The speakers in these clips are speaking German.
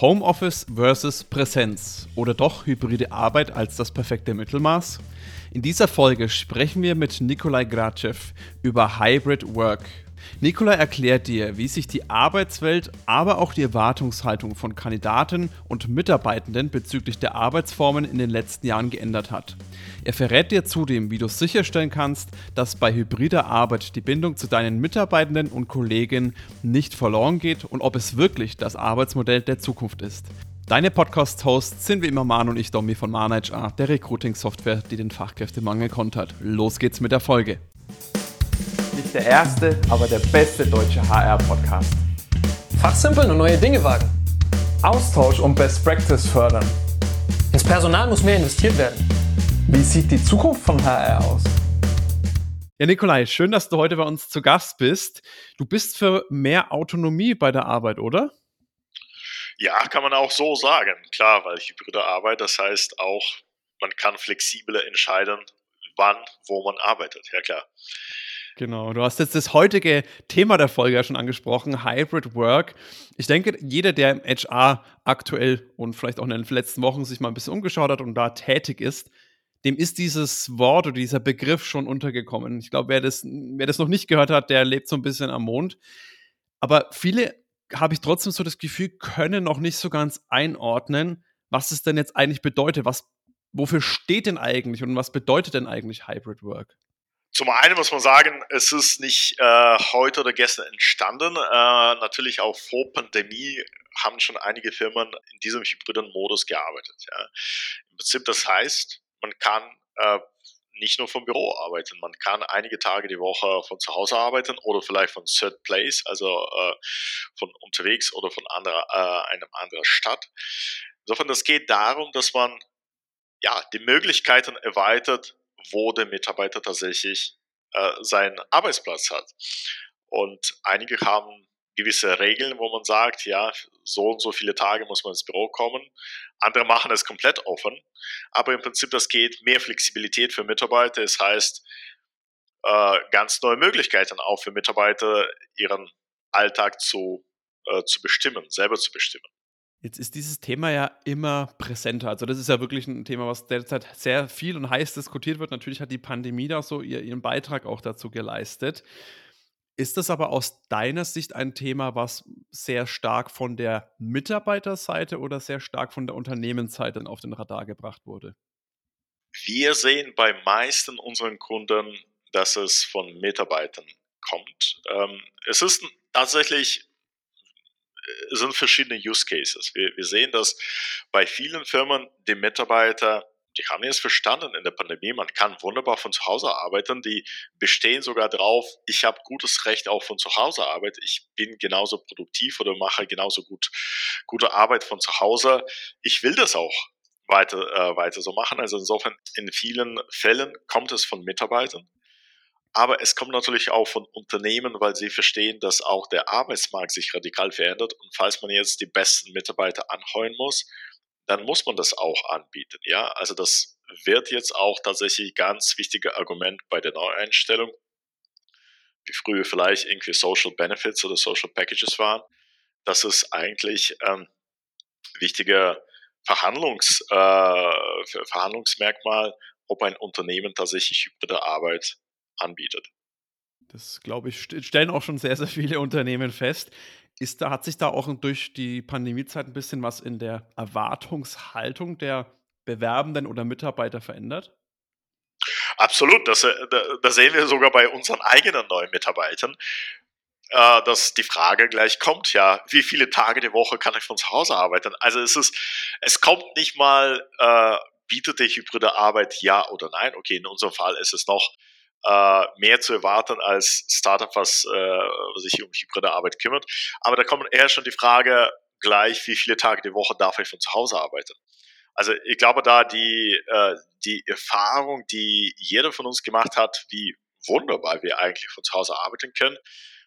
Homeoffice versus Präsenz oder doch hybride Arbeit als das perfekte Mittelmaß? In dieser Folge sprechen wir mit Nikolai Gracev über Hybrid Work. Nikolai erklärt dir, wie sich die Arbeitswelt, aber auch die Erwartungshaltung von Kandidaten und Mitarbeitenden bezüglich der Arbeitsformen in den letzten Jahren geändert hat. Er verrät dir zudem, wie du sicherstellen kannst, dass bei hybrider Arbeit die Bindung zu deinen Mitarbeitenden und Kollegen nicht verloren geht und ob es wirklich das Arbeitsmodell der Zukunft ist. Deine Podcast-Hosts sind wie immer Manu und ich, Domi von ManHR, der Recruiting-Software, die den Fachkräftemangel kontert. Los geht's mit der Folge. Nicht der erste, aber der beste deutsche HR-Podcast. Fachsimpeln und neue Dinge wagen. Austausch und Best Practice fördern. Ins Personal muss mehr investiert werden. Wie sieht die Zukunft von HR aus? Ja, Nikolai, schön, dass du heute bei uns zu Gast bist. Du bist für mehr Autonomie bei der Arbeit, oder? Ja, kann man auch so sagen. Klar, weil hybride Arbeit, das heißt auch, man kann flexibler entscheiden, wann, wo man arbeitet. Ja, klar. Genau, du hast jetzt das heutige Thema der Folge ja schon angesprochen, Hybrid Work. Ich denke, jeder, der im HR aktuell und vielleicht auch in den letzten Wochen sich mal ein bisschen umgeschaut hat und da tätig ist, dem ist dieses Wort oder dieser Begriff schon untergekommen. Ich glaube, wer das, wer das noch nicht gehört hat, der lebt so ein bisschen am Mond. Aber viele habe ich trotzdem so das Gefühl, können noch nicht so ganz einordnen, was es denn jetzt eigentlich bedeutet. Was, wofür steht denn eigentlich und was bedeutet denn eigentlich Hybrid Work? Zum einen muss man sagen, es ist nicht äh, heute oder gestern entstanden. Äh, natürlich auch vor Pandemie haben schon einige Firmen in diesem hybriden Modus gearbeitet. Ja. Im Prinzip, das heißt, man kann äh, nicht nur vom Büro arbeiten. Man kann einige Tage die Woche von zu Hause arbeiten oder vielleicht von Third Place, also äh, von unterwegs oder von anderer, äh, einem anderen Stadt. Insofern, das geht darum, dass man ja die Möglichkeiten erweitert, wo der Mitarbeiter tatsächlich äh, seinen Arbeitsplatz hat. Und einige haben gewisse Regeln, wo man sagt, ja, so und so viele Tage muss man ins Büro kommen. Andere machen es komplett offen. Aber im Prinzip, das geht mehr Flexibilität für Mitarbeiter. Das heißt, äh, ganz neue Möglichkeiten auch für Mitarbeiter, ihren Alltag zu, äh, zu bestimmen, selber zu bestimmen. Jetzt ist dieses Thema ja immer präsenter. Also das ist ja wirklich ein Thema, was derzeit sehr viel und heiß diskutiert wird. Natürlich hat die Pandemie da so ihren Beitrag auch dazu geleistet. Ist das aber aus deiner Sicht ein Thema, was sehr stark von der Mitarbeiterseite oder sehr stark von der Unternehmensseite auf den Radar gebracht wurde? Wir sehen bei meisten unseren Kunden, dass es von Mitarbeitern kommt. Ähm, es ist tatsächlich sind verschiedene Use Cases. Wir, wir sehen, dass bei vielen Firmen die Mitarbeiter die haben jetzt verstanden in der Pandemie, man kann wunderbar von zu Hause arbeiten. Die bestehen sogar drauf, ich habe gutes Recht auch von zu Hause arbeiten. Ich bin genauso produktiv oder mache genauso gut gute Arbeit von zu Hause. Ich will das auch weiter, äh, weiter so machen. Also insofern, in vielen Fällen kommt es von Mitarbeitern. Aber es kommt natürlich auch von Unternehmen, weil sie verstehen, dass auch der Arbeitsmarkt sich radikal verändert. Und falls man jetzt die besten Mitarbeiter anheuern muss, dann muss man das auch anbieten. Ja, also das wird jetzt auch tatsächlich ganz wichtiger Argument bei der Neueinstellung, wie früher vielleicht irgendwie Social Benefits oder Social Packages waren. Das ist eigentlich ähm, wichtiger Verhandlungs, äh, Verhandlungsmerkmal, ob ein Unternehmen tatsächlich hybride Arbeit anbietet. Das glaube ich, stellen auch schon sehr, sehr viele Unternehmen fest. Ist da, hat sich da auch durch die Pandemiezeit ein bisschen was in der Erwartungshaltung der Bewerbenden oder Mitarbeiter verändert? Absolut, das, äh, das sehen wir sogar bei unseren eigenen neuen Mitarbeitern, äh, dass die Frage gleich kommt, ja, wie viele Tage die Woche kann ich von zu Hause arbeiten? Also es ist, es kommt nicht mal, äh, bietet die hybride Arbeit ja oder nein? Okay, in unserem Fall ist es noch äh, mehr zu erwarten als Startup, was, äh, was sich um hybride Arbeit kümmert. Aber da kommt eher schon die Frage gleich, wie viele Tage die Woche darf ich von zu Hause arbeiten? Also ich glaube, da die, äh, die Erfahrung, die jeder von uns gemacht hat, wie wunderbar wir eigentlich von zu Hause arbeiten können,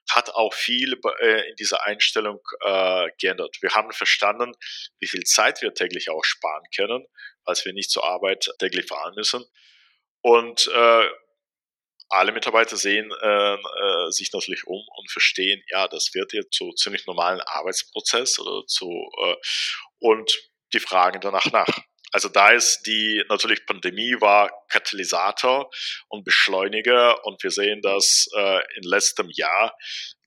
hat auch viel äh, in dieser Einstellung äh, geändert. Wir haben verstanden, wie viel Zeit wir täglich auch sparen können, als wir nicht zur Arbeit täglich fahren müssen. Und äh, alle Mitarbeiter sehen äh, äh, sich natürlich um und verstehen, ja, das wird jetzt zu ziemlich normalen Arbeitsprozess oder zu äh, und die fragen danach nach. Also da ist die natürlich Pandemie war Katalysator und Beschleuniger und wir sehen, dass äh, in letztem Jahr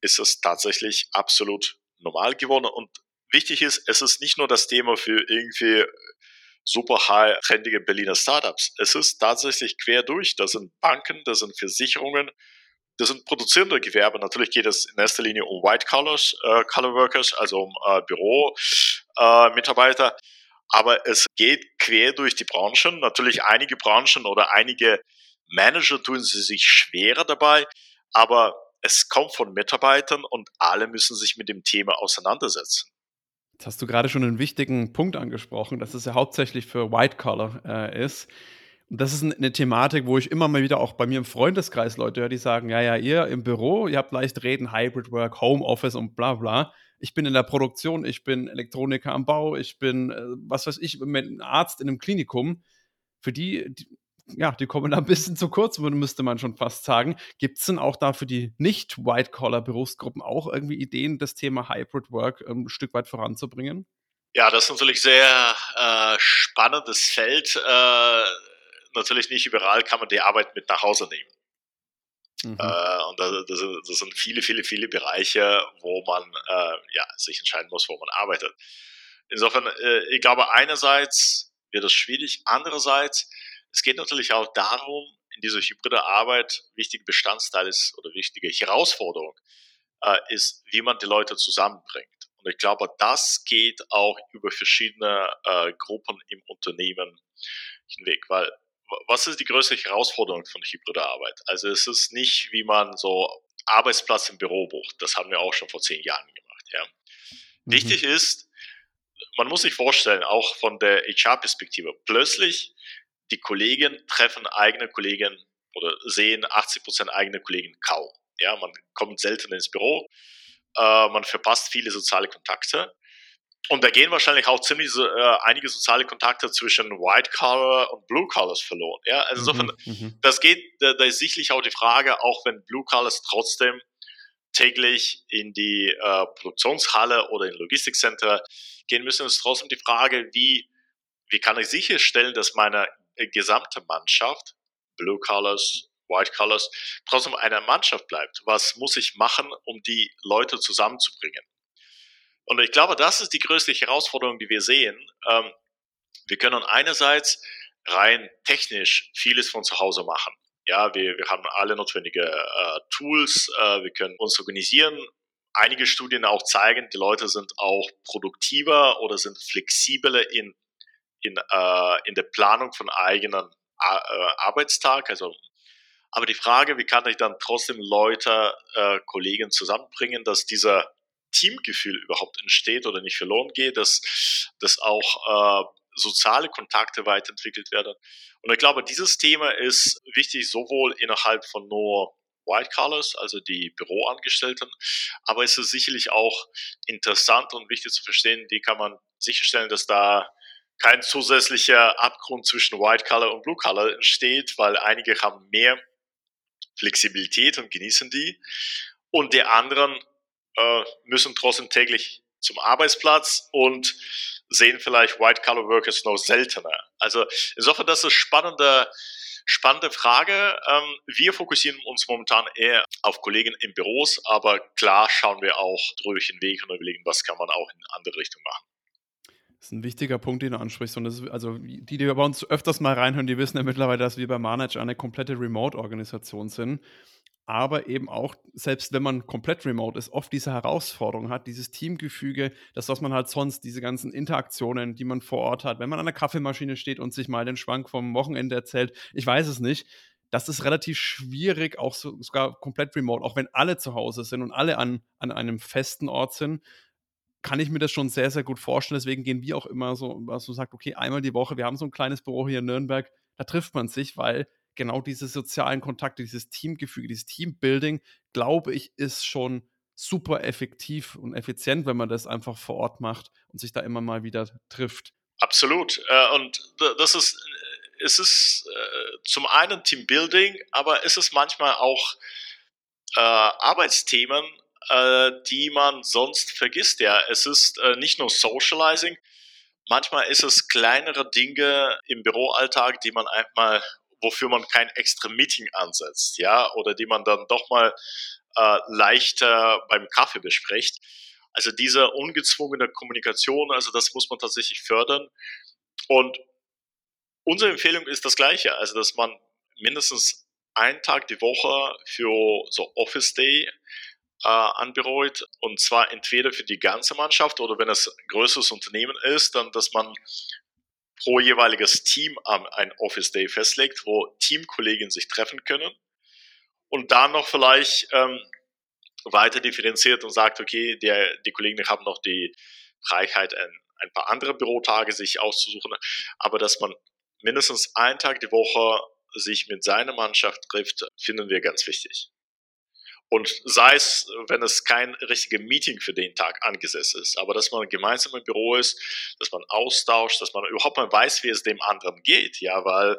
ist es tatsächlich absolut normal geworden und wichtig ist, es ist nicht nur das Thema für irgendwie super high trendige Berliner Startups. Es ist tatsächlich quer durch. Das sind Banken, das sind Versicherungen, das sind produzierende Gewerbe. Natürlich geht es in erster Linie um White Collars, äh, Color Workers, also um äh, Büromitarbeiter. Äh, aber es geht quer durch die Branchen. Natürlich einige Branchen oder einige Manager tun sie sich schwerer dabei, aber es kommt von Mitarbeitern und alle müssen sich mit dem Thema auseinandersetzen. Jetzt hast du gerade schon einen wichtigen Punkt angesprochen, dass es ja hauptsächlich für White Collar äh, ist. Und das ist eine Thematik, wo ich immer mal wieder auch bei mir im Freundeskreis Leute höre, die sagen, ja, ja, ihr im Büro, ihr habt leicht reden, Hybrid Work, Homeoffice und bla bla. Ich bin in der Produktion, ich bin Elektroniker am Bau, ich bin, äh, was weiß ich, ein Arzt in einem Klinikum. Für die, die ja, die kommen da ein bisschen zu kurz, müsste man schon fast sagen. Gibt es denn auch da für die nicht-White-Collar-Berufsgruppen auch irgendwie Ideen, das Thema Hybrid Work ähm, ein Stück weit voranzubringen? Ja, das ist natürlich sehr äh, spannendes Feld. Äh, natürlich nicht überall kann man die Arbeit mit nach Hause nehmen. Mhm. Äh, und das, das, das, sind viele, viele, viele Bereiche, wo man äh, ja, sich entscheiden muss, wo man arbeitet. Insofern, äh, ich glaube, einerseits wird es schwierig, andererseits es geht natürlich auch darum, in dieser hybride Arbeit wichtige Bestandteil ist oder wichtige Herausforderung äh, ist, wie man die Leute zusammenbringt. Und ich glaube, das geht auch über verschiedene äh, Gruppen im Unternehmen hinweg, weil was ist die größte Herausforderung von hybrider Arbeit? Also es ist nicht, wie man so Arbeitsplatz im Büro bucht. Das haben wir auch schon vor zehn Jahren gemacht. Ja. Mhm. Wichtig ist, man muss sich vorstellen, auch von der HR-Perspektive, plötzlich die Kollegen treffen eigene Kollegen oder sehen 80 Prozent eigene Kollegen kaum. Ja, man kommt selten ins Büro, äh, man verpasst viele soziale Kontakte. Und da gehen wahrscheinlich auch ziemlich äh, einige soziale Kontakte zwischen White Collar und Blue Collars verloren. Ja, also insofern, mhm, mhm, das geht, da, da, ist sicherlich auch die Frage, auch wenn Blue Collars trotzdem täglich in die äh, Produktionshalle oder in Logistikcenter gehen müssen, ist trotzdem die Frage, wie, wie kann ich sicherstellen, dass meine gesamte Mannschaft, Blue Colors, White Colors, trotzdem eine Mannschaft bleibt. Was muss ich machen, um die Leute zusammenzubringen? Und ich glaube, das ist die größte Herausforderung, die wir sehen. Ähm, wir können einerseits rein technisch vieles von zu Hause machen. Ja, wir, wir haben alle notwendige äh, Tools, äh, wir können uns organisieren. Einige Studien auch zeigen, die Leute sind auch produktiver oder sind flexibler in in, äh, in der Planung von eigenen äh, Arbeitstag. Also, aber die Frage, wie kann ich dann trotzdem Leute, äh, Kollegen zusammenbringen, dass dieser Teamgefühl überhaupt entsteht oder nicht verloren geht, dass, dass auch äh, soziale Kontakte weiterentwickelt werden. Und ich glaube, dieses Thema ist wichtig sowohl innerhalb von nur White Collars, also die Büroangestellten, aber es ist sicherlich auch interessant und wichtig zu verstehen, wie kann man sicherstellen, dass da kein zusätzlicher Abgrund zwischen White Color und Blue Color entsteht, weil einige haben mehr Flexibilität und genießen die und die anderen äh, müssen trotzdem täglich zum Arbeitsplatz und sehen vielleicht White Collar Workers noch seltener. Also insofern das ist eine spannende, spannende Frage. Ähm, wir fokussieren uns momentan eher auf Kollegen in Büros, aber klar schauen wir auch durch den Weg und überlegen, was kann man auch in andere Richtungen machen. Das ist ein wichtiger Punkt, den du ansprichst. Und ist, also die, die bei uns öfters mal reinhören, die wissen ja mittlerweile, dass wir bei Manage eine komplette Remote-Organisation sind. Aber eben auch, selbst wenn man komplett remote ist, oft diese Herausforderung hat, dieses Teamgefüge, das, was man halt sonst, diese ganzen Interaktionen, die man vor Ort hat, wenn man an der Kaffeemaschine steht und sich mal den Schwank vom Wochenende erzählt, ich weiß es nicht. Das ist relativ schwierig, auch so, sogar komplett remote, auch wenn alle zu Hause sind und alle an, an einem festen Ort sind kann ich mir das schon sehr, sehr gut vorstellen. Deswegen gehen wir auch immer so, was du sagst, okay, einmal die Woche, wir haben so ein kleines Büro hier in Nürnberg, da trifft man sich, weil genau diese sozialen Kontakte, dieses Teamgefüge, dieses Teambuilding, glaube ich, ist schon super effektiv und effizient, wenn man das einfach vor Ort macht und sich da immer mal wieder trifft. Absolut. Äh, und das ist es ist äh, zum einen Teambuilding, aber es ist manchmal auch äh, Arbeitsthemen, äh, die man sonst vergisst. Ja, es ist äh, nicht nur Socializing, manchmal ist es kleinere Dinge im Büroalltag, die man einmal, wofür man kein extra Meeting ansetzt, ja, oder die man dann doch mal äh, leichter beim Kaffee bespricht. Also diese ungezwungene Kommunikation, also das muss man tatsächlich fördern. Und unsere Empfehlung ist das gleiche, also dass man mindestens einen Tag die Woche für so Office Day äh, anbereut und zwar entweder für die ganze Mannschaft oder wenn es ein größeres Unternehmen ist, dann dass man pro jeweiliges Team ein Office Day festlegt, wo Teamkollegen sich treffen können und dann noch vielleicht ähm, weiter differenziert und sagt, okay, der, die Kollegen haben noch die Freiheit, ein, ein paar andere Bürotage sich auszusuchen, aber dass man mindestens einen Tag die Woche sich mit seiner Mannschaft trifft, finden wir ganz wichtig. Und sei es, wenn es kein richtiges Meeting für den Tag angesetzt ist, aber dass man gemeinsam im Büro ist, dass man austauscht, dass man überhaupt mal weiß, wie es dem anderen geht, ja, weil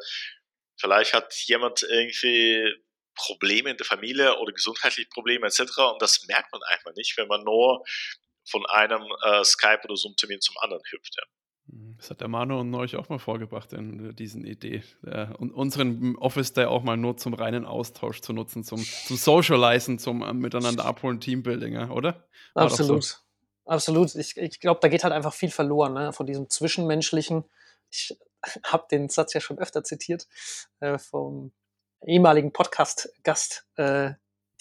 vielleicht hat jemand irgendwie Probleme in der Familie oder gesundheitliche Probleme etc. Und das merkt man einfach nicht, wenn man nur von einem äh, Skype oder Zoom-Termin zum anderen hüpft. Ja. Mhm. Das hat der Manu und euch auch mal vorgebracht, in diesen Idee. Der, und unseren Office Day auch mal nur zum reinen Austausch zu nutzen, zum, zum Socializen, zum äh, Miteinander abholen, Teambuilding, oder? War Absolut. So? Absolut. Ich, ich glaube, da geht halt einfach viel verloren, ne? von diesem Zwischenmenschlichen. Ich habe den Satz ja schon öfter zitiert äh, vom ehemaligen Podcast-Gast, äh,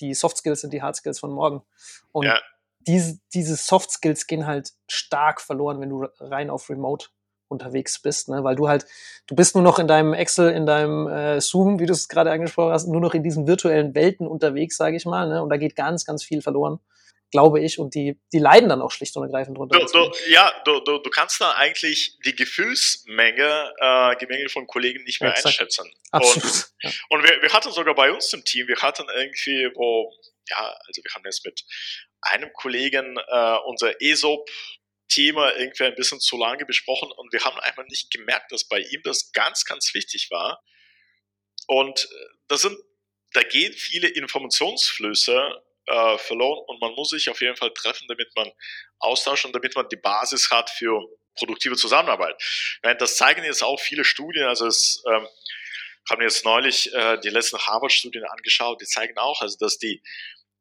die Soft Skills sind die Hard Skills von morgen. Und ja diese, diese Soft Skills gehen halt stark verloren, wenn du rein auf Remote unterwegs bist, ne? weil du halt, du bist nur noch in deinem Excel, in deinem äh, Zoom, wie du es gerade angesprochen hast, nur noch in diesen virtuellen Welten unterwegs, sage ich mal, ne? und da geht ganz, ganz viel verloren, glaube ich, und die, die leiden dann auch schlicht und ergreifend drunter. Du, du, ja, du, du, du kannst da eigentlich die Gefühlsmenge, äh, die Menge von Kollegen nicht mehr ja, einschätzen. Absolut. Und, ja. und wir, wir hatten sogar bei uns im Team, wir hatten irgendwie, wo, ja, also wir haben jetzt mit einem Kollegen äh, unser ESOP-Thema irgendwie ein bisschen zu lange besprochen und wir haben einfach nicht gemerkt, dass bei ihm das ganz, ganz wichtig war. Und äh, das sind, da gehen viele Informationsflüsse äh, verloren und man muss sich auf jeden Fall treffen, damit man austauscht und damit man die Basis hat für produktive Zusammenarbeit. Das zeigen jetzt auch viele Studien, also es ähm, haben jetzt neulich äh, die letzten Harvard-Studien angeschaut, die zeigen auch, also dass die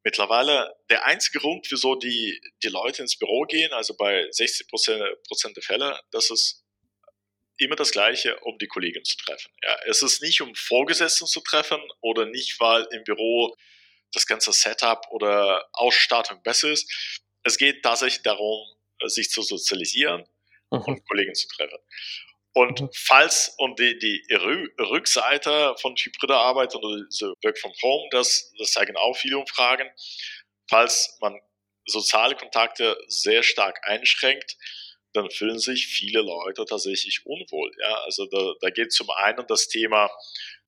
mittlerweile der einzige Grund, wieso die, die Leute ins Büro gehen, also bei 60 Prozent der Fälle, das ist immer das Gleiche, um die Kollegen zu treffen. Ja, es ist nicht, um Vorgesetzten zu treffen oder nicht, weil im Büro das ganze Setup oder Ausstattung besser ist. Es geht tatsächlich darum, sich zu sozialisieren mhm. und Kollegen zu treffen. Und mhm. falls, und die, die Rückseite von hybrider Arbeit und diese Work from Home, das, das zeigen auch viele Umfragen, falls man soziale Kontakte sehr stark einschränkt, dann fühlen sich viele Leute tatsächlich unwohl. Ja, also da, da geht zum einen das Thema,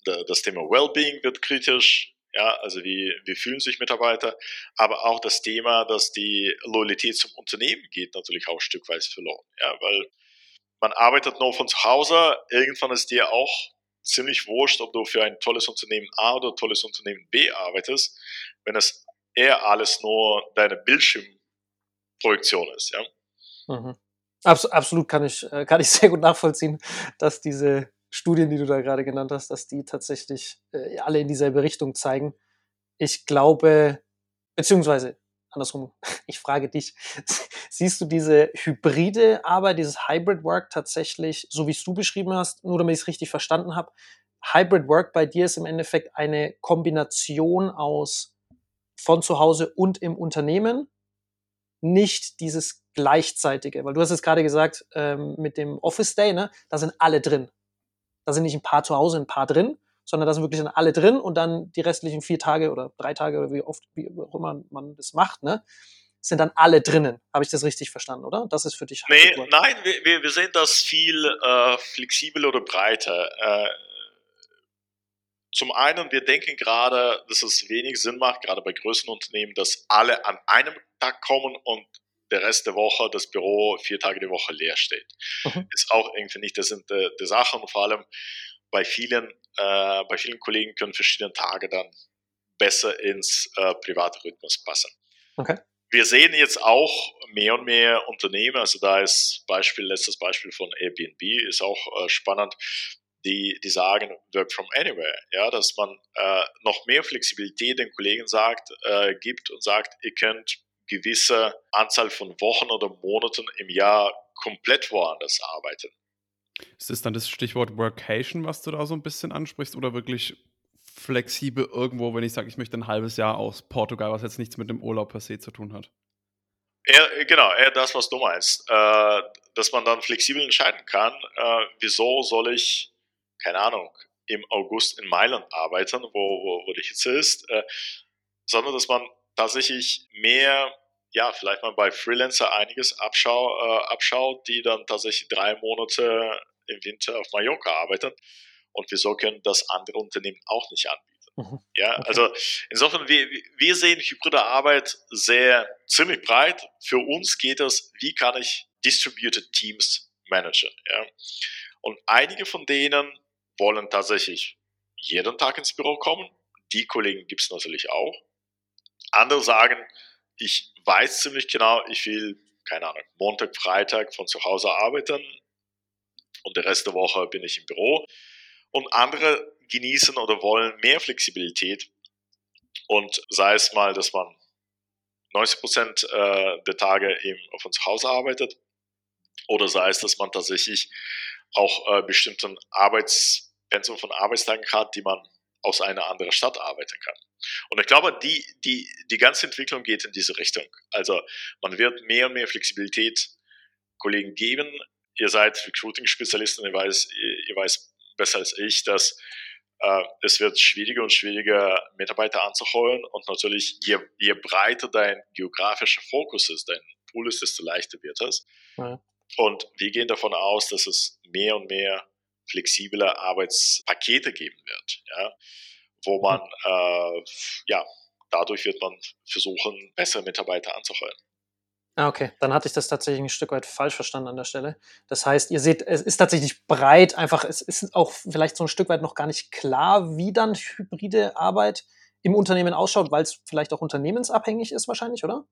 das Thema Wellbeing wird kritisch. Ja, also wie, wie fühlen sich Mitarbeiter, aber auch das Thema, dass die Loyalität zum Unternehmen geht, natürlich auch ein Stück weit verloren. Ja, weil man arbeitet nur von zu Hause. Irgendwann ist dir auch ziemlich wurscht, ob du für ein tolles Unternehmen A oder ein tolles Unternehmen B arbeitest, wenn es eher alles nur deine Bildschirmprojektion ist. Ja? Mhm. Abs absolut kann ich, äh, kann ich sehr gut nachvollziehen, dass diese Studien, die du da gerade genannt hast, dass die tatsächlich äh, alle in dieselbe Richtung zeigen. Ich glaube, beziehungsweise andersrum, ich frage dich, siehst du diese hybride Arbeit, dieses Hybrid Work tatsächlich, so wie es du beschrieben hast, nur damit ich es richtig verstanden habe, Hybrid Work bei dir ist im Endeffekt eine Kombination aus von zu Hause und im Unternehmen, nicht dieses gleichzeitige, weil du hast es gerade gesagt, ähm, mit dem Office Day, ne, da sind alle drin. Da sind nicht ein paar zu Hause, ein paar drin, sondern da sind wirklich dann alle drin und dann die restlichen vier Tage oder drei Tage oder wie oft, wie auch immer man das macht, ne, sind dann alle drinnen. Habe ich das richtig verstanden, oder? Das ist für dich. Nee, nein, wir, wir sehen das viel äh, flexibel oder breiter. Äh, zum einen, wir denken gerade, dass es wenig Sinn macht, gerade bei größeren Unternehmen, dass alle an einem Tag kommen und der Rest der Woche das Büro vier Tage die Woche leer steht. Mhm. Ist auch irgendwie nicht der Sinn der, der Sache und vor allem bei vielen, äh, bei vielen Kollegen können verschiedene Tage dann besser ins äh, private Rhythmus passen. Okay. Wir sehen jetzt auch mehr und mehr Unternehmen, also da ist Beispiel, letztes Beispiel von Airbnb, ist auch äh, spannend, die, die sagen Work from Anywhere, ja, dass man äh, noch mehr Flexibilität den Kollegen sagt, äh, gibt und sagt, ihr könnt gewisse Anzahl von Wochen oder Monaten im Jahr komplett woanders arbeiten. Ist das dann das Stichwort Workation, was du da so ein bisschen ansprichst, oder wirklich flexibel irgendwo, wenn ich sage, ich möchte ein halbes Jahr aus Portugal, was jetzt nichts mit dem Urlaub per se zu tun hat? Eher, genau, eher das, was du meinst. Äh, dass man dann flexibel entscheiden kann, äh, wieso soll ich, keine Ahnung, im August in Mailand arbeiten, wo, wo, wo die Hitze ist, äh, sondern dass man tatsächlich mehr, ja, vielleicht mal bei Freelancer einiges abschau, äh, abschaut, die dann tatsächlich drei Monate im Winter auf Mallorca arbeiten. Und wieso können das andere Unternehmen auch nicht anbieten? Mhm. Ja, okay. also insofern, wir, wir sehen hybride Arbeit sehr ziemlich breit. Für uns geht es, wie kann ich Distributed Teams managen? Ja? Und einige von denen wollen tatsächlich jeden Tag ins Büro kommen. Die Kollegen gibt es natürlich auch. Andere sagen, ich weiß ziemlich genau, ich will, keine Ahnung, Montag, Freitag von zu Hause arbeiten und der Rest der Woche bin ich im Büro. Und andere genießen oder wollen mehr Flexibilität und sei es mal, dass man 90 Prozent äh, der Tage von zu Hause arbeitet oder sei es, dass man tatsächlich auch äh, bestimmten Arbeitspensum von Arbeitstagen hat, die man aus einer anderen Stadt arbeiten kann. Und ich glaube, die, die, die ganze Entwicklung geht in diese Richtung. Also man wird mehr und mehr Flexibilität Kollegen geben. Ihr seid Recruiting-Spezialisten, ihr weiß, ihr, weiß besser als ich, dass äh, es wird schwieriger und schwieriger, Mitarbeiter anzuholen. Und natürlich, je, je breiter dein geografischer Fokus ist, dein Pool ist, desto leichter wird es. Ja. Und wir gehen davon aus, dass es mehr und mehr flexible Arbeitspakete geben wird, ja, wo man, äh, ja, dadurch wird man versuchen, bessere Mitarbeiter anzuheuern. Ah, okay. Dann hatte ich das tatsächlich ein Stück weit falsch verstanden an der Stelle. Das heißt, ihr seht, es ist tatsächlich breit, einfach, es ist auch vielleicht so ein Stück weit noch gar nicht klar, wie dann hybride Arbeit im Unternehmen ausschaut, weil es vielleicht auch unternehmensabhängig ist wahrscheinlich, oder?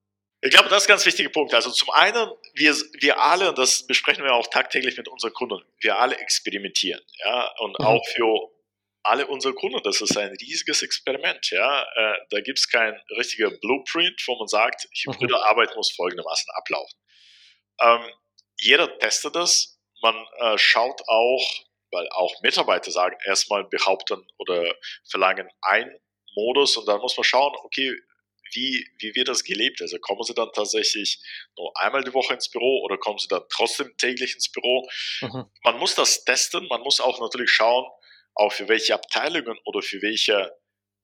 Ich glaube, das ist ein ganz wichtiger Punkt. Also zum einen, wir, wir alle, und das besprechen wir auch tagtäglich mit unseren Kunden, wir alle experimentieren. Ja, und mhm. auch für alle unsere Kunden, das ist ein riesiges Experiment. Ja, äh, da gibt es kein richtiger Blueprint, wo man sagt, hybride mhm. Arbeit muss folgendermaßen ablaufen. Ähm, jeder testet das. Man äh, schaut auch, weil auch Mitarbeiter sagen, erstmal behaupten oder verlangen ein Modus und dann muss man schauen, okay, wie, wie wird das gelebt? Also kommen Sie dann tatsächlich nur einmal die Woche ins Büro oder kommen Sie dann trotzdem täglich ins Büro? Mhm. Man muss das testen, man muss auch natürlich schauen, auch für welche Abteilungen oder für welche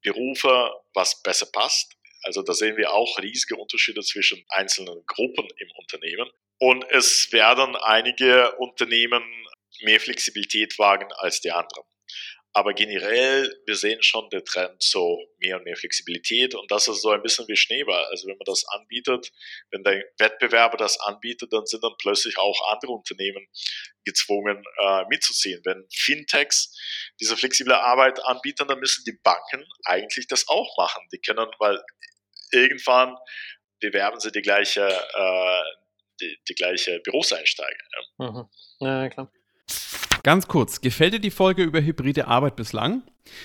Berufe was besser passt. Also da sehen wir auch riesige Unterschiede zwischen einzelnen Gruppen im Unternehmen. Und es werden einige Unternehmen mehr Flexibilität wagen als die anderen. Aber generell, wir sehen schon den Trend so mehr und mehr Flexibilität und das ist so ein bisschen wie Schneeball. Also wenn man das anbietet, wenn der Wettbewerber das anbietet, dann sind dann plötzlich auch andere Unternehmen gezwungen äh, mitzuziehen. Wenn Fintechs diese flexible Arbeit anbieten, dann müssen die Banken eigentlich das auch machen. Die können, weil irgendwann bewerben sie die gleiche, äh, die, die gleiche Berufseinsteiger. Ja. Mhm. ja, klar. Ganz kurz, gefällt dir die Folge über hybride Arbeit bislang?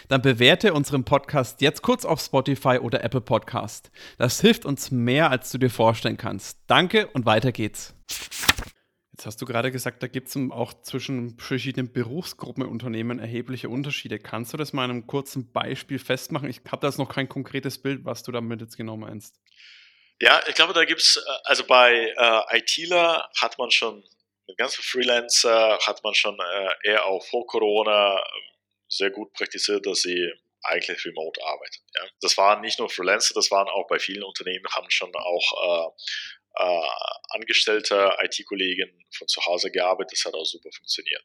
Dann bewerte unseren Podcast jetzt kurz auf Spotify oder Apple Podcast. Das hilft uns mehr, als du dir vorstellen kannst. Danke und weiter geht's. Jetzt hast du gerade gesagt, da gibt es auch zwischen verschiedenen Berufsgruppen Unternehmen erhebliche Unterschiede. Kannst du das mal in einem kurzen Beispiel festmachen? Ich habe da jetzt noch kein konkretes Bild, was du damit jetzt genau meinst. Ja, ich glaube, da gibt es, äh, also bei äh, ITler hat man schon mit ganzen Freelancer hat man schon äh, eher auch vor Corona ähm, sehr gut praktiziert, dass sie eigentlich remote arbeiten. Ja. Das waren nicht nur Freelancer, das waren auch bei vielen Unternehmen, haben schon auch äh, äh, angestellte IT-Kollegen von zu Hause gearbeitet. Das hat auch super funktioniert.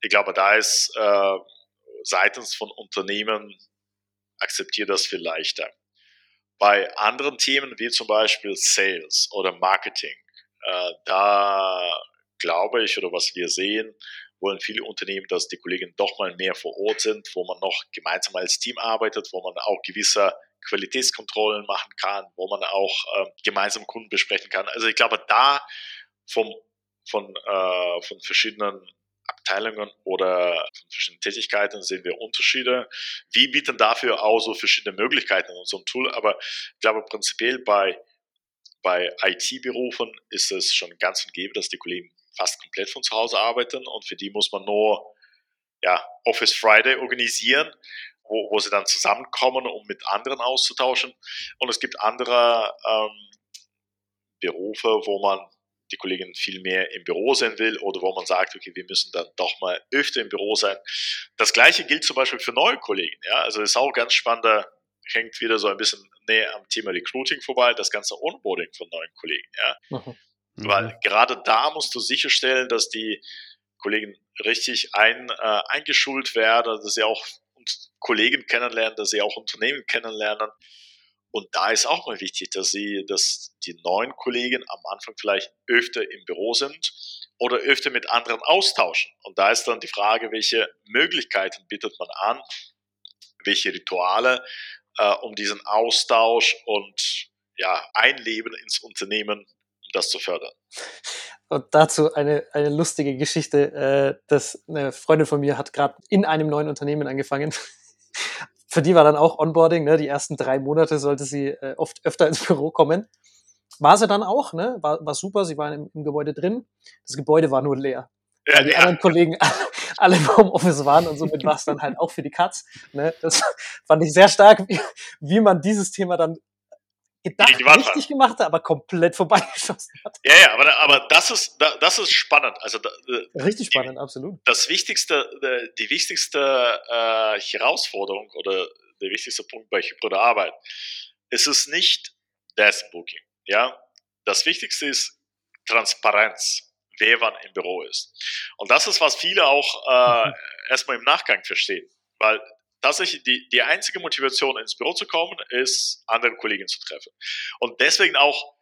Ich glaube, da ist äh, seitens von Unternehmen akzeptiert das viel leichter. Bei anderen Themen wie zum Beispiel Sales oder Marketing, äh, da glaube ich, oder was wir sehen, wollen viele Unternehmen, dass die Kollegen doch mal mehr vor Ort sind, wo man noch gemeinsam als Team arbeitet, wo man auch gewisse Qualitätskontrollen machen kann, wo man auch äh, gemeinsam Kunden besprechen kann. Also ich glaube, da vom, von, äh, von verschiedenen Abteilungen oder von verschiedenen Tätigkeiten sehen wir Unterschiede. Wir bieten dafür auch so verschiedene Möglichkeiten in unserem Tool, aber ich glaube prinzipiell bei, bei IT-Berufen ist es schon ganz und gäbe, dass die Kollegen fast komplett von zu Hause arbeiten und für die muss man nur ja, Office Friday organisieren, wo, wo sie dann zusammenkommen, um mit anderen auszutauschen. Und es gibt andere ähm, Berufe, wo man die Kollegin viel mehr im Büro sein will oder wo man sagt, okay, wir müssen dann doch mal öfter im Büro sein. Das gleiche gilt zum Beispiel für neue Kollegen. Ja? Also ist auch ganz spannend, hängt wieder so ein bisschen näher am Thema Recruiting vorbei, das ganze Onboarding von neuen Kollegen. Ja? Mhm. Weil gerade da musst du sicherstellen, dass die Kollegen richtig ein, äh, eingeschult werden, dass sie auch Kollegen kennenlernen, dass sie auch Unternehmen kennenlernen. Und da ist auch mal wichtig, dass sie, dass die neuen Kollegen am Anfang vielleicht öfter im Büro sind oder öfter mit anderen austauschen. Und da ist dann die Frage, welche Möglichkeiten bietet man an, welche Rituale, äh, um diesen Austausch und ja, Einleben ins Unternehmen, das zu fördern. Und dazu eine, eine lustige Geschichte. Äh, dass eine Freundin von mir hat gerade in einem neuen Unternehmen angefangen für die war dann auch Onboarding, ne? Die ersten drei Monate sollte sie äh, oft öfter ins Büro kommen. War sie dann auch, ne? War, war super, sie waren im, im Gebäude drin. Das Gebäude war nur leer. Ja, die ja. anderen Kollegen alle im Homeoffice waren und somit war es dann halt auch für die Katz. Ne? Das fand ich sehr stark, wie, wie man dieses Thema dann gedacht, richtig gemacht hat, aber komplett vorbeigeschossen hat. Ja, ja, aber, aber das ist das ist spannend. Also äh, richtig spannend, die, absolut. Das wichtigste, äh, die wichtigste äh, Herausforderung oder der wichtigste Punkt bei hybrider Arbeit ist es nicht Booking. Ja, das Wichtigste ist Transparenz, wer wann im Büro ist. Und das ist was viele auch äh, mhm. erstmal im Nachgang verstehen, weil tatsächlich die, die einzige Motivation ins Büro zu kommen, ist, andere Kollegen zu treffen. Und deswegen auch,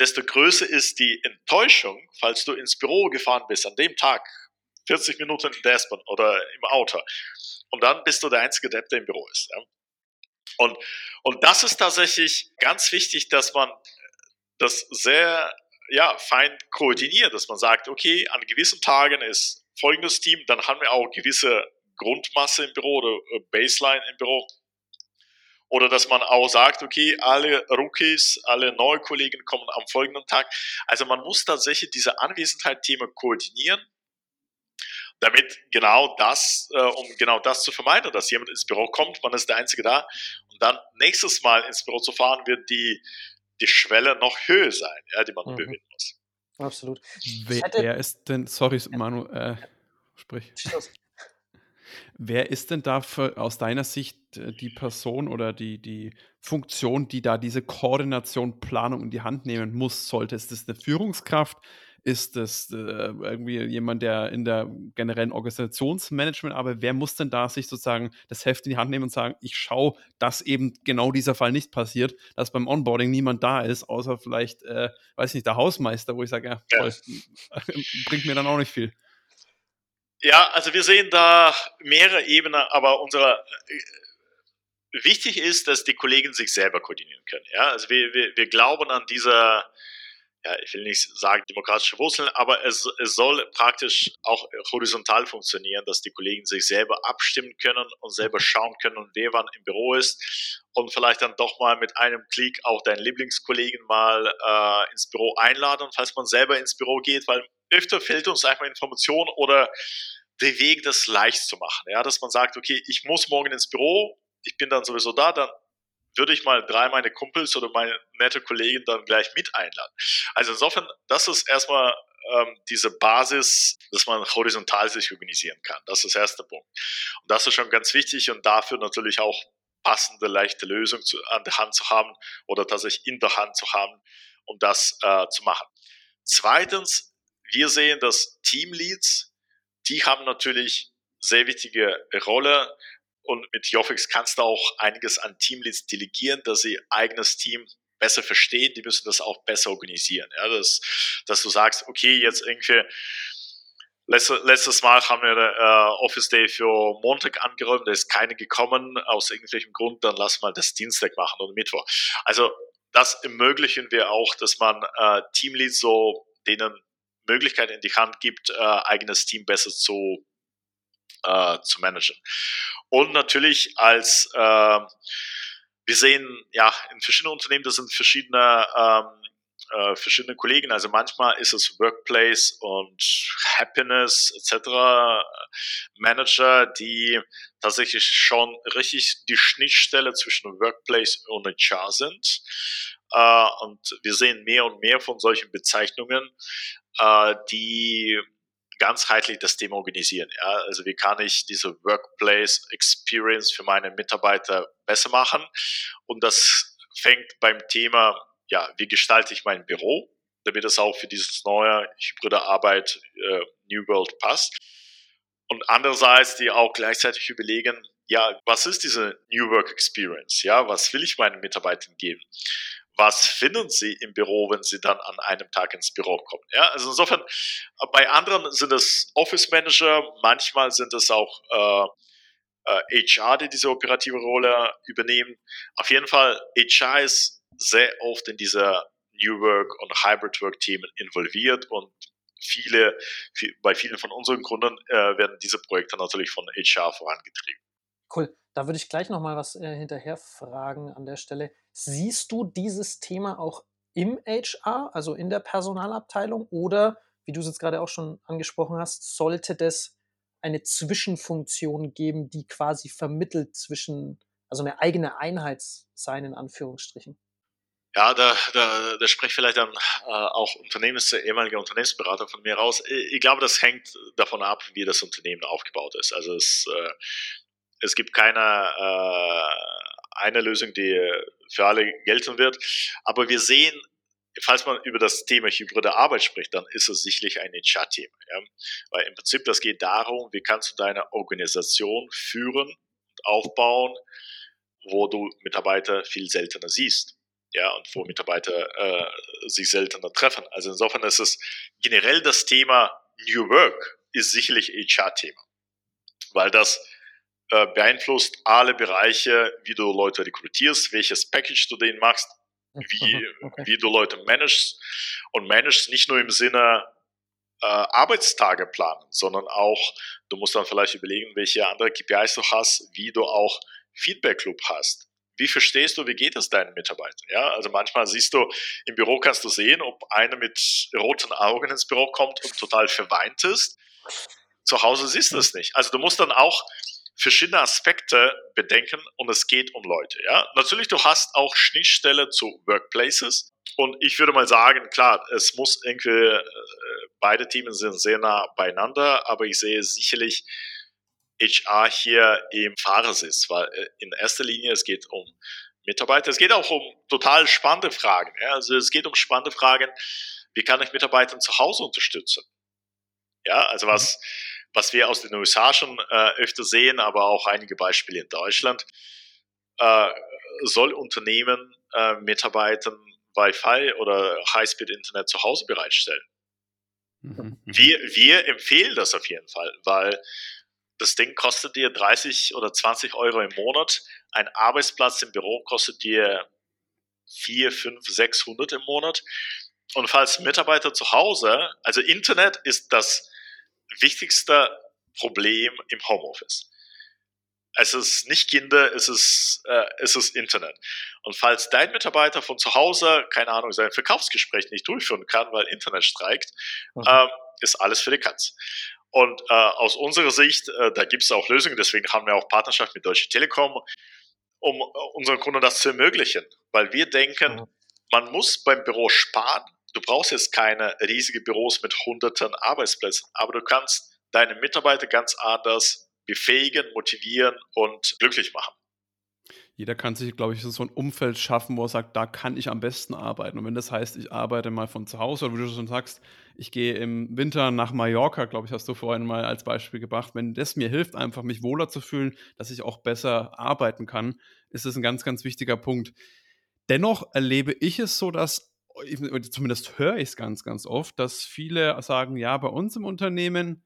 desto größer ist die Enttäuschung, falls du ins Büro gefahren bist an dem Tag, 40 Minuten in der oder im Auto. Und dann bist du der einzige Depp, der im Büro ist. Ja? Und, und das ist tatsächlich ganz wichtig, dass man das sehr ja, fein koordiniert, dass man sagt, okay, an gewissen Tagen ist folgendes Team, dann haben wir auch gewisse Grundmasse im Büro oder äh, Baseline im Büro. Oder dass man auch sagt, okay, alle Rookies, alle neue Kollegen kommen am folgenden Tag. Also man muss tatsächlich diese Anwesenheit-Thema koordinieren, damit genau das, äh, um genau das zu vermeiden, dass jemand ins Büro kommt, man ist der Einzige da und dann nächstes Mal ins Büro zu fahren, wird die, die Schwelle noch höher sein, ja, die man mhm. überwinden muss. Absolut. Wer, wer, ist denn, sorry, Manu, äh, sprich. Wer ist denn da für, aus deiner Sicht äh, die Person oder die, die Funktion, die da diese Koordination, Planung in die Hand nehmen muss, sollte? Ist das eine Führungskraft? Ist das äh, irgendwie jemand, der in der generellen Organisationsmanagement arbeitet? Wer muss denn da sich sozusagen das Heft in die Hand nehmen und sagen, ich schaue, dass eben genau dieser Fall nicht passiert, dass beim Onboarding niemand da ist, außer vielleicht, äh, weiß nicht, der Hausmeister, wo ich sage, ja, toll, bringt mir dann auch nicht viel. Ja, also wir sehen da mehrere Ebenen, aber unsere äh, wichtig ist, dass die Kollegen sich selber koordinieren können. Ja, also wir, wir, wir glauben an dieser, ja, ich will nicht sagen demokratische Wurzeln, aber es, es soll praktisch auch horizontal funktionieren, dass die Kollegen sich selber abstimmen können und selber schauen können, wer wann im Büro ist und vielleicht dann doch mal mit einem Klick auch deinen Lieblingskollegen mal äh, ins Büro einladen, falls man selber ins Büro geht, weil öfter fehlt uns einfach Information oder der Weg, das leicht zu machen. Ja, dass man sagt, okay, ich muss morgen ins Büro, ich bin dann sowieso da, dann würde ich mal drei meine Kumpels oder meine nette Kollegen dann gleich mit einladen. Also insofern, das ist erstmal ähm, diese Basis, dass man horizontal sich organisieren kann. Das ist der erste Punkt. Und das ist schon ganz wichtig und dafür natürlich auch passende, leichte Lösung zu, an der Hand zu haben oder tatsächlich in der Hand zu haben, um das äh, zu machen. Zweitens, wir sehen, dass Teamleads die haben natürlich sehr wichtige Rolle und mit Jofix kannst du auch einiges an Teamleads delegieren, dass sie eigenes Team besser verstehen, die müssen das auch besser organisieren. Ja, dass, dass du sagst, okay, jetzt irgendwie Letztes, Mal haben wir äh, Office Day für Montag angeräumt, da ist keine gekommen, aus irgendwelchem Grund, dann lass mal das Dienstag machen oder Mittwoch. Also das ermöglichen wir auch, dass man äh, Teamleads so denen Möglichkeit in die Hand gibt, äh, eigenes Team besser zu, äh, zu managen. Und natürlich als äh, wir sehen ja in verschiedenen Unternehmen, das sind verschiedene ähm, äh, verschiedene Kollegen. Also manchmal ist es Workplace und Happiness etc. Manager, die tatsächlich schon richtig die Schnittstelle zwischen Workplace und HR sind. Äh, und wir sehen mehr und mehr von solchen Bezeichnungen, äh, die ganzheitlich das Thema organisieren. Ja? Also wie kann ich diese Workplace Experience für meine Mitarbeiter besser machen? Und das fängt beim Thema ja, wie gestalte ich mein Büro, damit es auch für dieses neue hybride Arbeit äh, New World passt. Und andererseits, die auch gleichzeitig überlegen, ja, was ist diese New Work Experience? Ja, was will ich meinen Mitarbeitern geben? Was finden sie im Büro, wenn sie dann an einem Tag ins Büro kommen? Ja, also insofern, bei anderen sind es Office Manager, manchmal sind es auch äh, äh, HR, die diese operative Rolle übernehmen. Auf jeden Fall, HR ist sehr oft in dieser New Work und Hybrid Work Themen involviert und viele, viel, bei vielen von unseren Kunden äh, werden diese Projekte natürlich von HR vorangetrieben. Cool. Da würde ich gleich noch mal was äh, hinterher fragen an der Stelle. Siehst du dieses Thema auch im HR, also in der Personalabteilung, oder wie du es jetzt gerade auch schon angesprochen hast, sollte das eine Zwischenfunktion geben, die quasi vermittelt zwischen, also eine eigene Einheit sein, in Anführungsstrichen? Ja, da, da, da spricht vielleicht dann äh, auch Unternehmens, ehemaliger Unternehmensberater von mir raus. Ich glaube, das hängt davon ab, wie das Unternehmen aufgebaut ist. Also es, äh, es gibt keine äh, eine Lösung, die für alle gelten wird. Aber wir sehen, falls man über das Thema hybride Arbeit spricht, dann ist es sicherlich ein HR-Thema. Ja? Weil im Prinzip das geht darum, wie kannst du deine Organisation führen und aufbauen, wo du Mitarbeiter viel seltener siehst ja, und wo Mitarbeiter äh, sich seltener treffen. Also insofern ist es generell das Thema New Work ist sicherlich HR-Thema, weil das äh, beeinflusst alle Bereiche, wie du Leute rekrutierst, welches Package du denen machst, wie, okay. wie du Leute managst und managst nicht nur im Sinne äh, Arbeitstage planen, sondern auch, du musst dann vielleicht überlegen, welche andere KPIs du hast, wie du auch Feedback Loop hast wie verstehst du, wie geht es deinen Mitarbeitern? Ja, also manchmal siehst du, im Büro kannst du sehen, ob einer mit roten Augen ins Büro kommt und total verweint ist. Zu Hause siehst du es nicht. Also du musst dann auch verschiedene Aspekte bedenken und es geht um Leute. Ja, natürlich du hast auch Schnittstelle zu Workplaces und ich würde mal sagen, klar, es muss irgendwie äh, beide Teams sind sehr nah beieinander, aber ich sehe sicherlich HR hier im Fahrersitz, weil äh, in erster Linie es geht um Mitarbeiter, es geht auch um total spannende Fragen. Ja? Also es geht um spannende Fragen, wie kann ich Mitarbeiter zu Hause unterstützen? Ja, also was, was wir aus den USA schon äh, öfter sehen, aber auch einige Beispiele in Deutschland, äh, soll Unternehmen äh, Mitarbeitern Wi-Fi oder Highspeed-Internet zu Hause bereitstellen. Mhm, mhm. Wir, wir empfehlen das auf jeden Fall, weil das Ding kostet dir 30 oder 20 Euro im Monat. Ein Arbeitsplatz im Büro kostet dir 4, 5, 600 im Monat. Und falls Mitarbeiter zu Hause, also Internet ist das wichtigste Problem im Homeoffice. Es ist nicht Kinder, es ist, äh, es ist Internet. Und falls dein Mitarbeiter von zu Hause, keine Ahnung, sein Verkaufsgespräch nicht durchführen kann, weil Internet streikt, mhm. äh, ist alles für die Katz. Und äh, aus unserer Sicht, äh, da gibt es auch Lösungen, deswegen haben wir auch Partnerschaft mit Deutsche Telekom, um äh, unseren Kunden das zu ermöglichen. Weil wir denken, mhm. man muss beim Büro sparen. Du brauchst jetzt keine riesigen Büros mit hunderten Arbeitsplätzen, aber du kannst deine Mitarbeiter ganz anders befähigen, motivieren und glücklich machen jeder kann sich, glaube ich, so ein Umfeld schaffen, wo er sagt, da kann ich am besten arbeiten. Und wenn das heißt, ich arbeite mal von zu Hause, oder wie du schon sagst, ich gehe im Winter nach Mallorca, glaube ich, hast du vorhin mal als Beispiel gebracht. Wenn das mir hilft, einfach mich wohler zu fühlen, dass ich auch besser arbeiten kann, ist das ein ganz, ganz wichtiger Punkt. Dennoch erlebe ich es so, dass, zumindest höre ich es ganz, ganz oft, dass viele sagen, ja, bei uns im Unternehmen,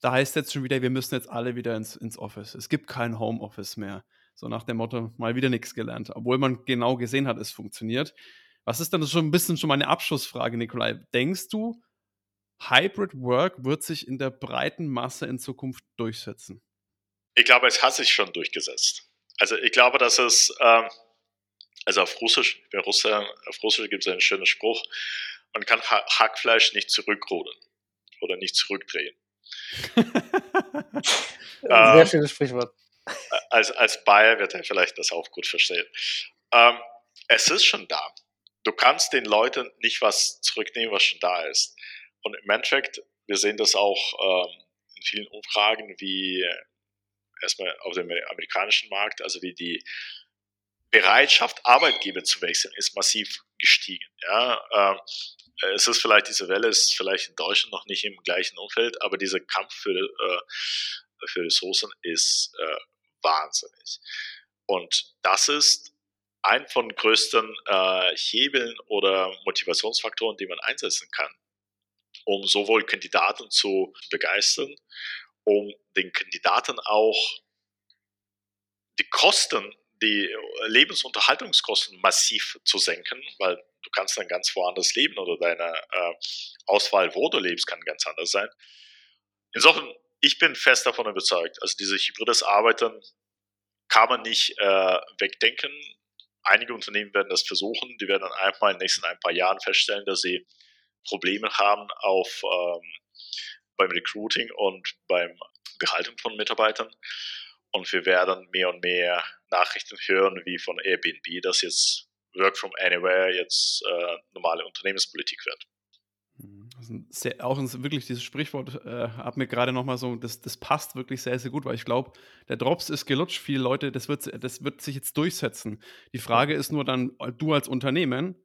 da heißt jetzt schon wieder, wir müssen jetzt alle wieder ins, ins Office. Es gibt kein Homeoffice mehr. So nach dem Motto, mal wieder nichts gelernt. Obwohl man genau gesehen hat, es funktioniert. Was ist dann schon ein bisschen schon meine Abschlussfrage, Nikolai? Denkst du, Hybrid Work wird sich in der breiten Masse in Zukunft durchsetzen? Ich glaube, es hat sich schon durchgesetzt. Also ich glaube, dass es, ähm, also auf Russisch, bin Russe, auf Russisch gibt es einen schönen Spruch, man kann Hackfleisch nicht zurückrudern oder nicht zurückdrehen. Sehr ähm, schönes Sprichwort. Als, als Bayer wird er vielleicht das auch gut verstehen. Ähm, es ist schon da. Du kannst den Leuten nicht was zurücknehmen, was schon da ist. Und im Endeffekt, wir sehen das auch ähm, in vielen Umfragen, wie erstmal auf dem amerikanischen Markt, also wie die Bereitschaft, Arbeitgeber zu wechseln, ist massiv gestiegen. Ja, ähm, es ist vielleicht, diese Welle ist vielleicht in Deutschland noch nicht im gleichen Umfeld, aber dieser Kampf für, äh, für Ressourcen ist äh, wahnsinnig. Und das ist ein von größten äh, Hebeln oder Motivationsfaktoren, die man einsetzen kann, um sowohl Kandidaten zu begeistern, um den Kandidaten auch die Kosten, die Lebensunterhaltungskosten massiv zu senken, weil du kannst dann ganz woanders leben oder deine äh, Auswahl, wo du lebst, kann ganz anders sein. Insofern, ich bin fest davon überzeugt, also diese hybrides Arbeiten kann man nicht äh, wegdenken. Einige Unternehmen werden das versuchen, die werden dann einfach in den nächsten ein paar Jahren feststellen, dass sie Probleme haben auf ähm, beim Recruiting und beim Behalten von Mitarbeitern. Und wir werden mehr und mehr Nachrichten hören, wie von Airbnb, dass jetzt Work from Anywhere jetzt äh, normale Unternehmenspolitik wird. Mhm. Sehr, auch wirklich dieses Sprichwort äh, hat mir gerade nochmal so, das, das passt wirklich sehr, sehr gut, weil ich glaube, der Drops ist gelutscht. Viele Leute, das wird, das wird sich jetzt durchsetzen. Die Frage ist nur dann, du als Unternehmen,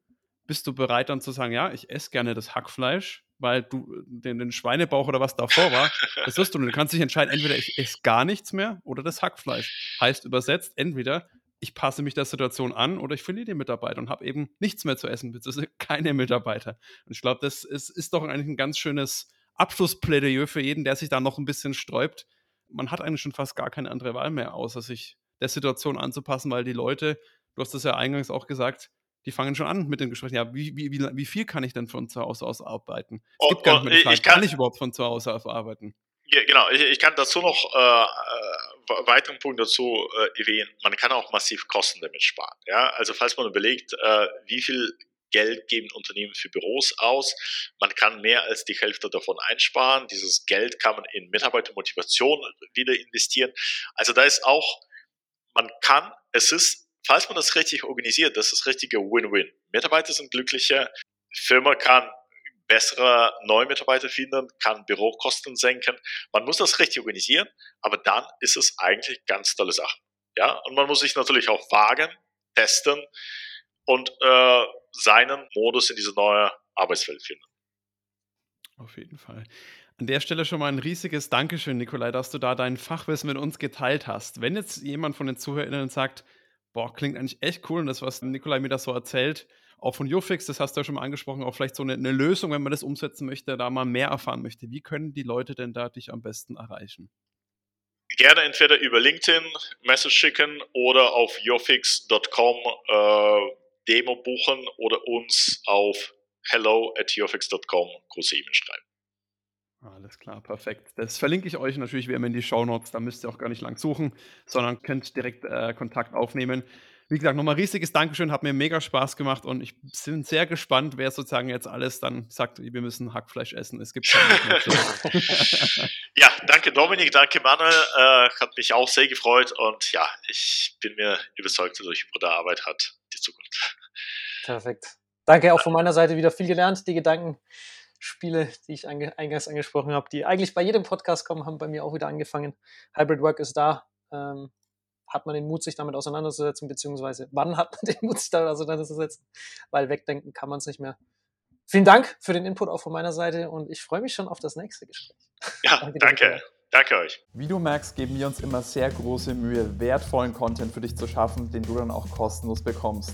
bist du bereit dann zu sagen, ja, ich esse gerne das Hackfleisch, weil du den, den Schweinebauch oder was davor war, das wirst du. Du kannst dich entscheiden, entweder ich esse gar nichts mehr oder das Hackfleisch. Heißt übersetzt, entweder ich passe mich der Situation an oder ich verliere die Mitarbeiter und habe eben nichts mehr zu essen, beziehungsweise keine Mitarbeiter. Und ich glaube, das ist, ist doch eigentlich ein ganz schönes Abschlussplädoyer für jeden, der sich da noch ein bisschen sträubt. Man hat eigentlich schon fast gar keine andere Wahl mehr, außer sich der Situation anzupassen, weil die Leute, du hast das ja eingangs auch gesagt, die fangen schon an mit den Gesprächen. Ja, wie, wie, wie, viel kann ich denn von zu Hause aus arbeiten? Es oh, gibt gar nicht mehr die Frage, ich kann, kann ich überhaupt von zu Hause aus arbeiten? Genau, ich, ich, kann dazu noch äh, äh, weiteren Punkt dazu äh, erwähnen. Man kann auch massiv Kosten damit sparen. Ja? Also falls man überlegt, äh, wie viel Geld geben Unternehmen für Büros aus. Man kann mehr als die Hälfte davon einsparen. Dieses Geld kann man in Mitarbeitermotivation wieder investieren. Also da ist auch, man kann, es ist falls man das richtig organisiert, das ist das richtige Win-Win. Mitarbeiter sind glücklicher, Firma kann bessere neue Mitarbeiter finden, kann Bürokosten senken. Man muss das richtig organisieren, aber dann ist es eigentlich ganz tolle Sache. Ja, und man muss sich natürlich auch wagen, testen und äh, seinen Modus in diese neue Arbeitswelt finden. Auf jeden Fall. An der Stelle schon mal ein riesiges Dankeschön, Nikolai, dass du da dein Fachwissen mit uns geteilt hast. Wenn jetzt jemand von den ZuhörerInnen sagt, boah, klingt eigentlich echt cool. Und das, was Nikolai mir das so erzählt, auch von Jofix, das hast du ja schon mal angesprochen, auch vielleicht so eine, eine, Lösung, wenn man das umsetzen möchte, da mal mehr erfahren möchte. Wie können die Leute denn da dich am besten erreichen? Gerne entweder über LinkedIn Message schicken oder auf jofix.com äh, Demo buchen oder uns auf hello at jofix.com große E-Mail schreiben. Alles klar, perfekt. Das verlinke ich euch natürlich wie immer in die Show Notes. Da müsst ihr auch gar nicht lang suchen, sondern könnt direkt äh, Kontakt aufnehmen. Wie gesagt, nochmal riesiges Dankeschön, hat mir mega Spaß gemacht und ich bin sehr gespannt, wer sozusagen jetzt alles dann sagt, wir müssen Hackfleisch essen. Es gibt Ja, danke Dominik, danke Manuel, äh, hat mich auch sehr gefreut und ja, ich bin mir überzeugt, dass euch Bruder Arbeit hat die Zukunft. Perfekt. Danke auch von meiner Seite wieder viel gelernt. Die Gedanken Spiele, die ich ange eingangs angesprochen habe, die eigentlich bei jedem Podcast kommen, haben bei mir auch wieder angefangen. Hybrid Work ist da. Ähm, hat man den Mut, sich damit auseinanderzusetzen, beziehungsweise wann hat man den Mut, sich damit auseinanderzusetzen? Weil wegdenken kann man es nicht mehr. Vielen Dank für den Input auch von meiner Seite und ich freue mich schon auf das nächste Gespräch. Ja, danke. Danke, danke euch. Wie du merkst, geben wir uns immer sehr große Mühe, wertvollen Content für dich zu schaffen, den du dann auch kostenlos bekommst.